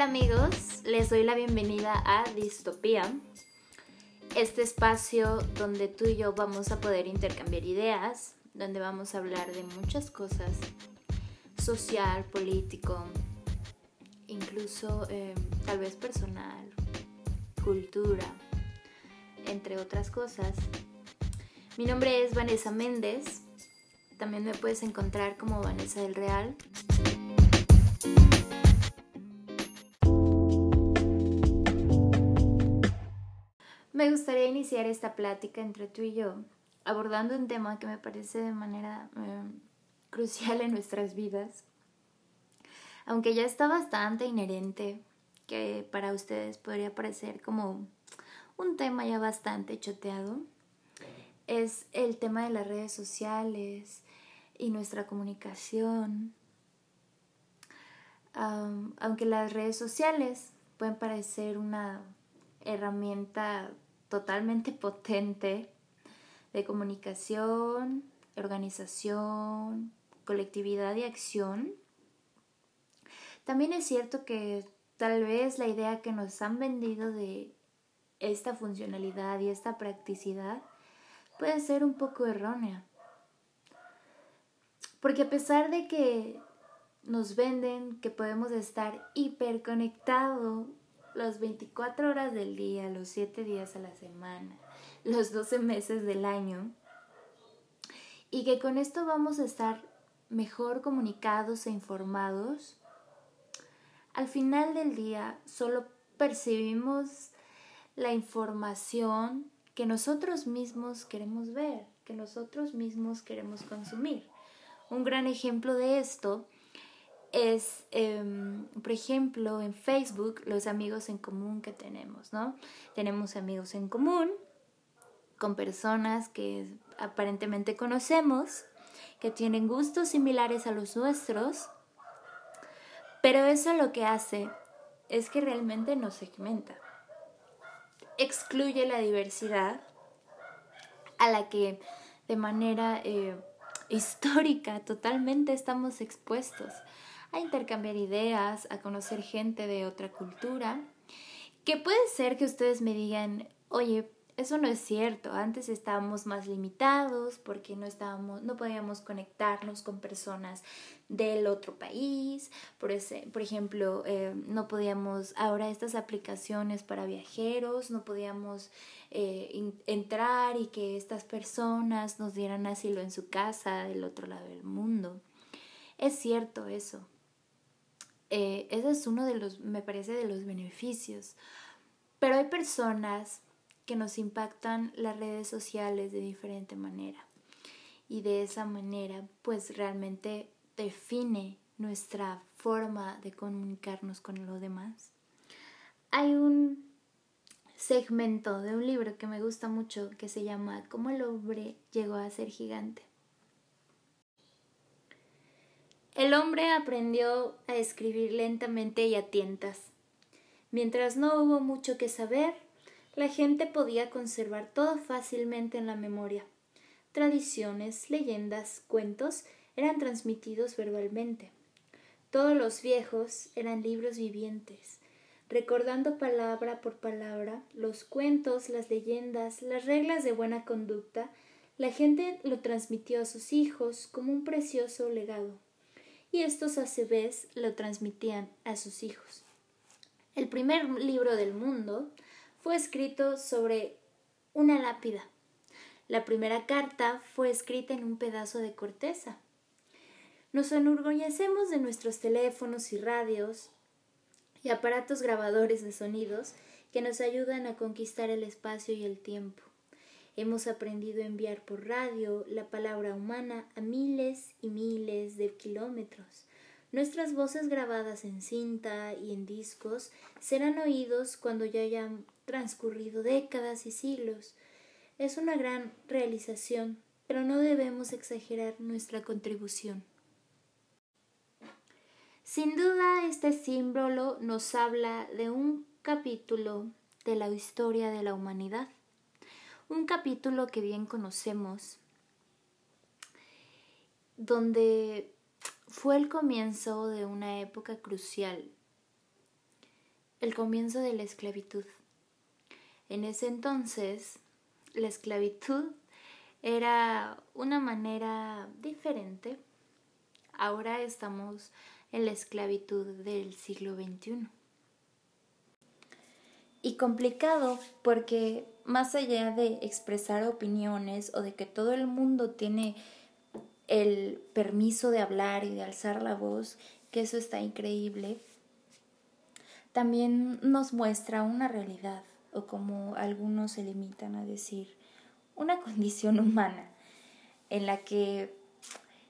Hola amigos, les doy la bienvenida a Distopía, este espacio donde tú y yo vamos a poder intercambiar ideas, donde vamos a hablar de muchas cosas, social, político, incluso eh, tal vez personal, cultura, entre otras cosas. Mi nombre es Vanessa Méndez, también me puedes encontrar como Vanessa del Real. Me gustaría iniciar esta plática entre tú y yo abordando un tema que me parece de manera eh, crucial en nuestras vidas, aunque ya está bastante inherente, que para ustedes podría parecer como un tema ya bastante choteado, es el tema de las redes sociales y nuestra comunicación. aunque las redes sociales pueden parecer una herramienta totalmente potente de comunicación, organización, colectividad y acción. También es cierto que tal vez la idea que nos han vendido de esta funcionalidad y esta practicidad puede ser un poco errónea. Porque a pesar de que nos venden que podemos estar hiperconectados las 24 horas del día, los 7 días a la semana, los 12 meses del año, y que con esto vamos a estar mejor comunicados e informados, al final del día solo percibimos la información que nosotros mismos queremos ver, que nosotros mismos queremos consumir. Un gran ejemplo de esto es, em, por ejemplo, en Facebook, los amigos en común que tenemos, ¿no? Tenemos amigos en común con personas que aparentemente conocemos, que tienen gustos similares a los nuestros, pero eso lo que hace es que realmente nos segmenta. Excluye la diversidad a la que de manera eh, histórica totalmente estamos expuestos a intercambiar ideas, a conocer gente de otra cultura, que puede ser que ustedes me digan, oye, eso no es cierto, antes estábamos más limitados porque no estábamos, no podíamos conectarnos con personas del otro país, por, ese, por ejemplo, eh, no podíamos, ahora estas aplicaciones para viajeros, no podíamos eh, entrar y que estas personas nos dieran asilo en su casa del otro lado del mundo. Es cierto eso, eh, ese es uno de los, me parece, de los beneficios. Pero hay personas que nos impactan las redes sociales de diferente manera. Y de esa manera, pues realmente define nuestra forma de comunicarnos con los demás. Hay un segmento de un libro que me gusta mucho que se llama Cómo el hombre llegó a ser gigante. El hombre aprendió a escribir lentamente y a tientas. Mientras no hubo mucho que saber, la gente podía conservar todo fácilmente en la memoria. Tradiciones, leyendas, cuentos eran transmitidos verbalmente. Todos los viejos eran libros vivientes, recordando palabra por palabra los cuentos, las leyendas, las reglas de buena conducta, la gente lo transmitió a sus hijos como un precioso legado y estos a su vez lo transmitían a sus hijos. El primer libro del mundo fue escrito sobre una lápida. La primera carta fue escrita en un pedazo de corteza. Nos enorgullecemos de nuestros teléfonos y radios y aparatos grabadores de sonidos que nos ayudan a conquistar el espacio y el tiempo. Hemos aprendido a enviar por radio la palabra humana a miles y miles de kilómetros. Nuestras voces grabadas en cinta y en discos serán oídos cuando ya hayan transcurrido décadas y siglos. Es una gran realización, pero no debemos exagerar nuestra contribución. Sin duda, este símbolo nos habla de un capítulo de la historia de la humanidad un capítulo que bien conocemos, donde fue el comienzo de una época crucial el comienzo de la esclavitud. En ese entonces, la esclavitud era una manera diferente. Ahora estamos en la esclavitud del siglo XXI. Y complicado porque más allá de expresar opiniones o de que todo el mundo tiene el permiso de hablar y de alzar la voz, que eso está increíble, también nos muestra una realidad, o como algunos se limitan a decir, una condición humana en la que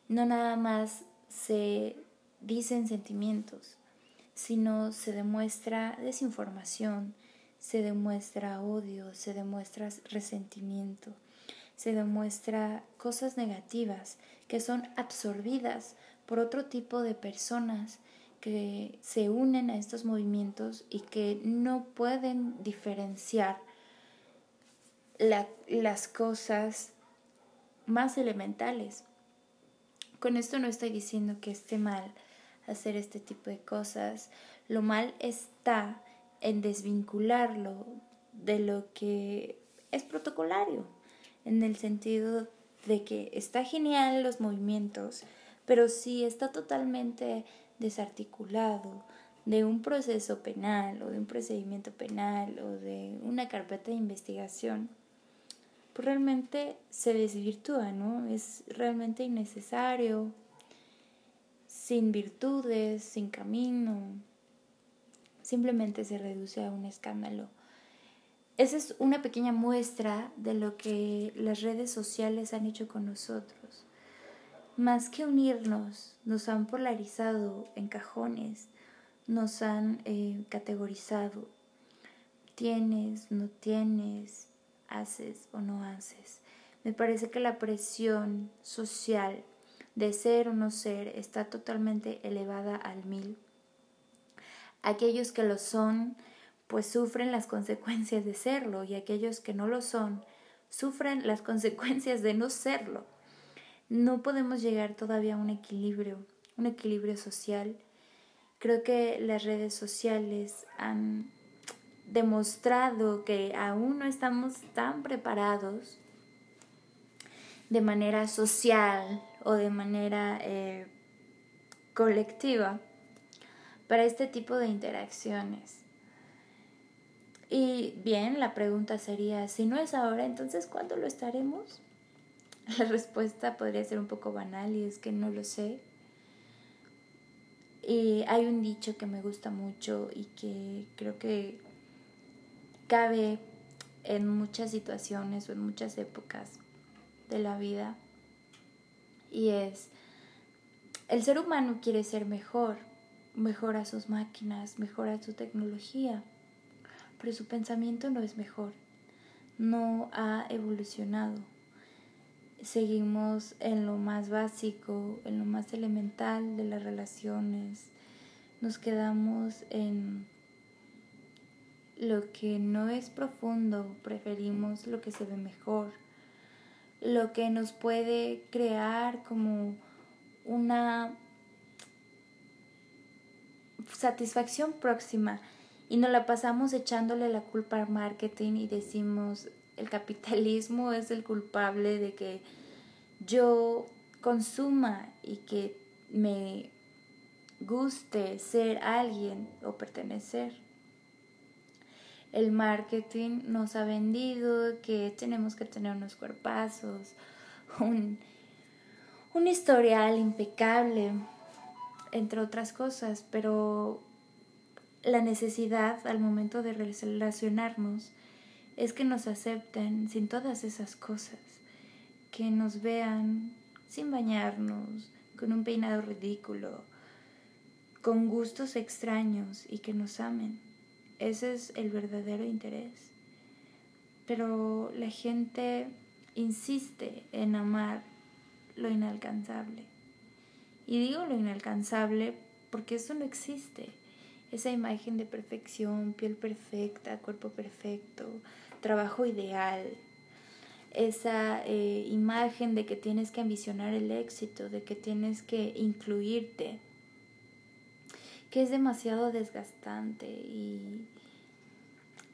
no nada más se dicen sentimientos, sino se demuestra desinformación, se demuestra odio, se demuestra resentimiento, se demuestra cosas negativas que son absorbidas por otro tipo de personas que se unen a estos movimientos y que no pueden diferenciar las cosas más elementales. Con esto no estoy diciendo que esté mal hacer este tipo de cosas. Lo mal está en desvincularlo de lo que es protocolario, en el sentido de que está genial los movimientos, pero si está totalmente desarticulado de un proceso penal o de un procedimiento penal o de una carpeta de investigación, pues realmente se desvirtúa, ¿no? Es realmente innecesario, sin virtudes, sin camino, simplemente se reduce a un escándalo. Esa es una pequeña muestra de lo que las redes sociales han hecho con nosotros. Más que unirnos, nos han polarizado en cajones, nos han eh, categorizado. Tienes, no tienes, haces o no haces. Me parece que la presión social de ser o no ser está totalmente elevada al mil Aquellos que lo son, pues sufren las consecuencias de serlo y aquellos que no lo son, sufren las consecuencias de no serlo. No podemos llegar todavía a un equilibrio, un equilibrio social. Creo que las redes sociales han demostrado que aún no estamos tan preparados de manera social o de manera eh, colectiva para este tipo de interacciones. Y bien, la pregunta sería, si no es ahora, entonces ¿cuándo lo estaremos? La respuesta podría ser un poco banal y es que no lo sé. Y hay un dicho que me gusta mucho y que creo que cabe en muchas situaciones o en muchas épocas de la vida. Y es, el ser humano quiere ser mejor, mejora sus máquinas, mejora su tecnología, pero su pensamiento no es mejor, no ha evolucionado. Seguimos en lo más básico, en lo más elemental de las relaciones, nos quedamos en lo que no es profundo, preferimos lo que se ve mejor, lo que nos puede crear como una satisfacción próxima y nos la pasamos echándole la culpa al marketing y decimos el capitalismo es el culpable de que yo consuma y que me guste ser alguien o pertenecer. El marketing nos ha vendido que tenemos que tener unos cuerpazos, un, un historial impecable, entre otras cosas, pero la necesidad al momento de relacionarnos es que nos acepten sin todas esas cosas, que nos vean sin bañarnos, con un peinado ridículo, con gustos extraños y que nos amen. Ese es el verdadero interés. Pero la gente insiste en amar lo inalcanzable. Y digo lo inalcanzable porque eso no existe. Esa imagen de perfección, piel perfecta, cuerpo perfecto, trabajo ideal. Esa eh, imagen de que tienes que ambicionar el éxito, de que tienes que incluirte. que es demasiado desgastante y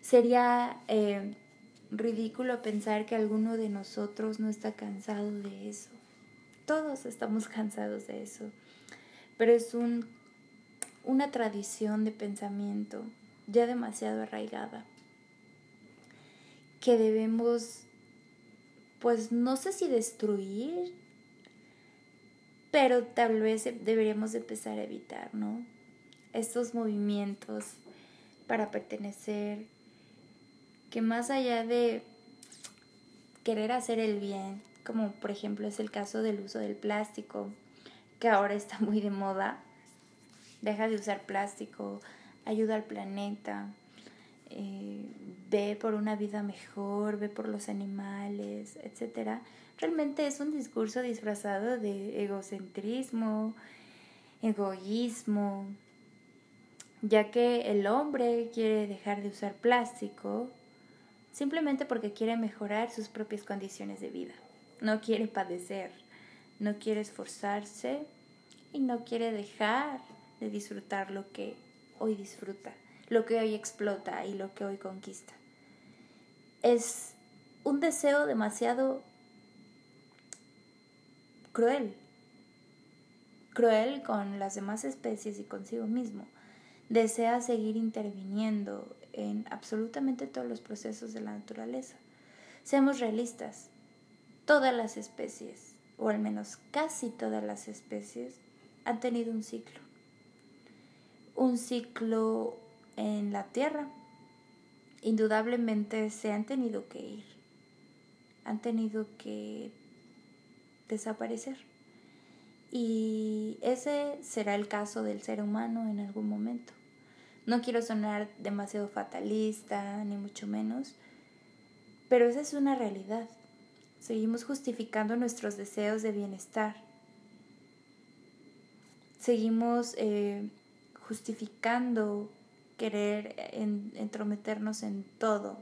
sería eh, ridículo pensar que alguno de nosotros no está cansado de eso. Todos estamos cansados de eso, pero es un, una tradición de pensamiento ya demasiado arraigada que debemos, pues no sé si destruir, pero tal vez deberíamos empezar a evitar, ¿no? Estos movimientos para pertenecer, que más allá de querer hacer el bien, como por ejemplo es el caso del uso del plástico, que ahora está muy de moda, deja de usar plástico, ayuda al planeta, eh, ve por una vida mejor, ve por los animales, etc. Realmente es un discurso disfrazado de egocentrismo, egoísmo, ya que el hombre quiere dejar de usar plástico simplemente porque quiere mejorar sus propias condiciones de vida. No quiere padecer, no quiere esforzarse y no quiere dejar de disfrutar lo que hoy disfruta, lo que hoy explota y lo que hoy conquista. Es un deseo demasiado cruel, cruel con las demás especies y consigo mismo. Desea seguir interviniendo en absolutamente todos los procesos de la naturaleza. Seamos realistas, todas las especies, o al menos casi todas las especies, han tenido un ciclo. Un ciclo en la Tierra. Indudablemente se han tenido que ir, han tenido que desaparecer. Y ese será el caso del ser humano en algún momento. No quiero sonar demasiado fatalista, ni mucho menos, pero esa es una realidad. Seguimos justificando nuestros deseos de bienestar. Seguimos eh, justificando querer entrometernos en todo.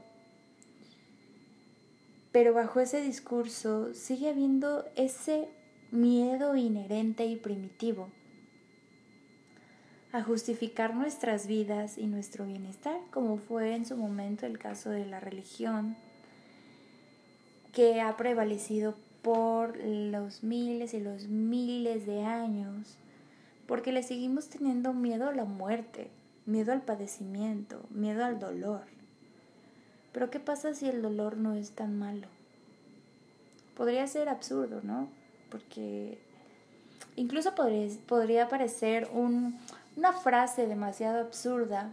Pero bajo ese discurso sigue habiendo ese miedo inherente y primitivo a justificar nuestras vidas y nuestro bienestar, como fue en su momento el caso de la religión, que ha prevalecido por los miles y los miles de años, porque le seguimos teniendo miedo a la muerte, miedo al padecimiento, miedo al dolor. Pero ¿qué pasa si el dolor no es tan malo? Podría ser absurdo, ¿no? Porque incluso podría, podría parecer un, una frase demasiado absurda,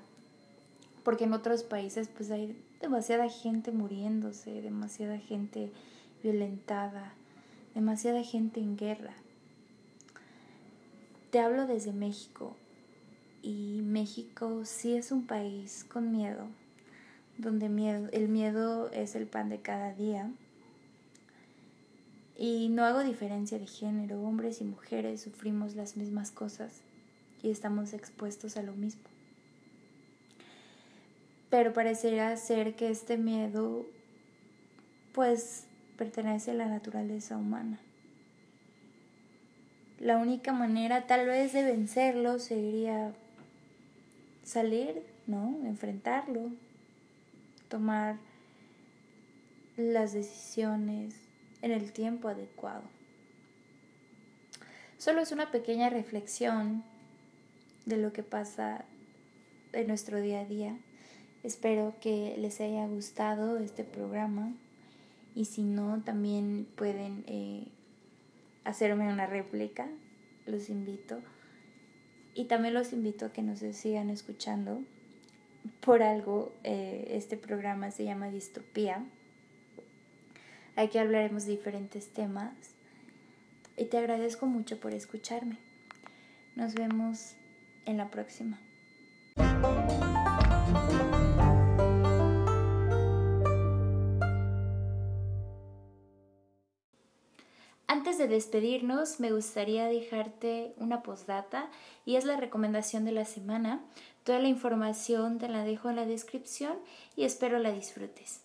porque en otros países pues hay demasiada gente muriéndose, demasiada gente violentada, demasiada gente en guerra. Te hablo desde México y México sí es un país con miedo, donde miedo, el miedo es el pan de cada día. Y no hago diferencia de género, hombres y mujeres sufrimos las mismas cosas y estamos expuestos a lo mismo. Pero pareciera ser que este miedo pues pertenece a la naturaleza humana. La única manera tal vez de vencerlo sería salir, ¿no? Enfrentarlo, tomar las decisiones en el tiempo adecuado. Solo es una pequeña reflexión de lo que pasa en nuestro día a día. Espero que les haya gustado este programa y si no, también pueden eh, hacerme una réplica, los invito. Y también los invito a que nos sigan escuchando. Por algo, eh, este programa se llama Distopía. Aquí hablaremos de diferentes temas. Y te agradezco mucho por escucharme. Nos vemos en la próxima. Despedirnos, me gustaría dejarte una postdata y es la recomendación de la semana. Toda la información te la dejo en la descripción y espero la disfrutes.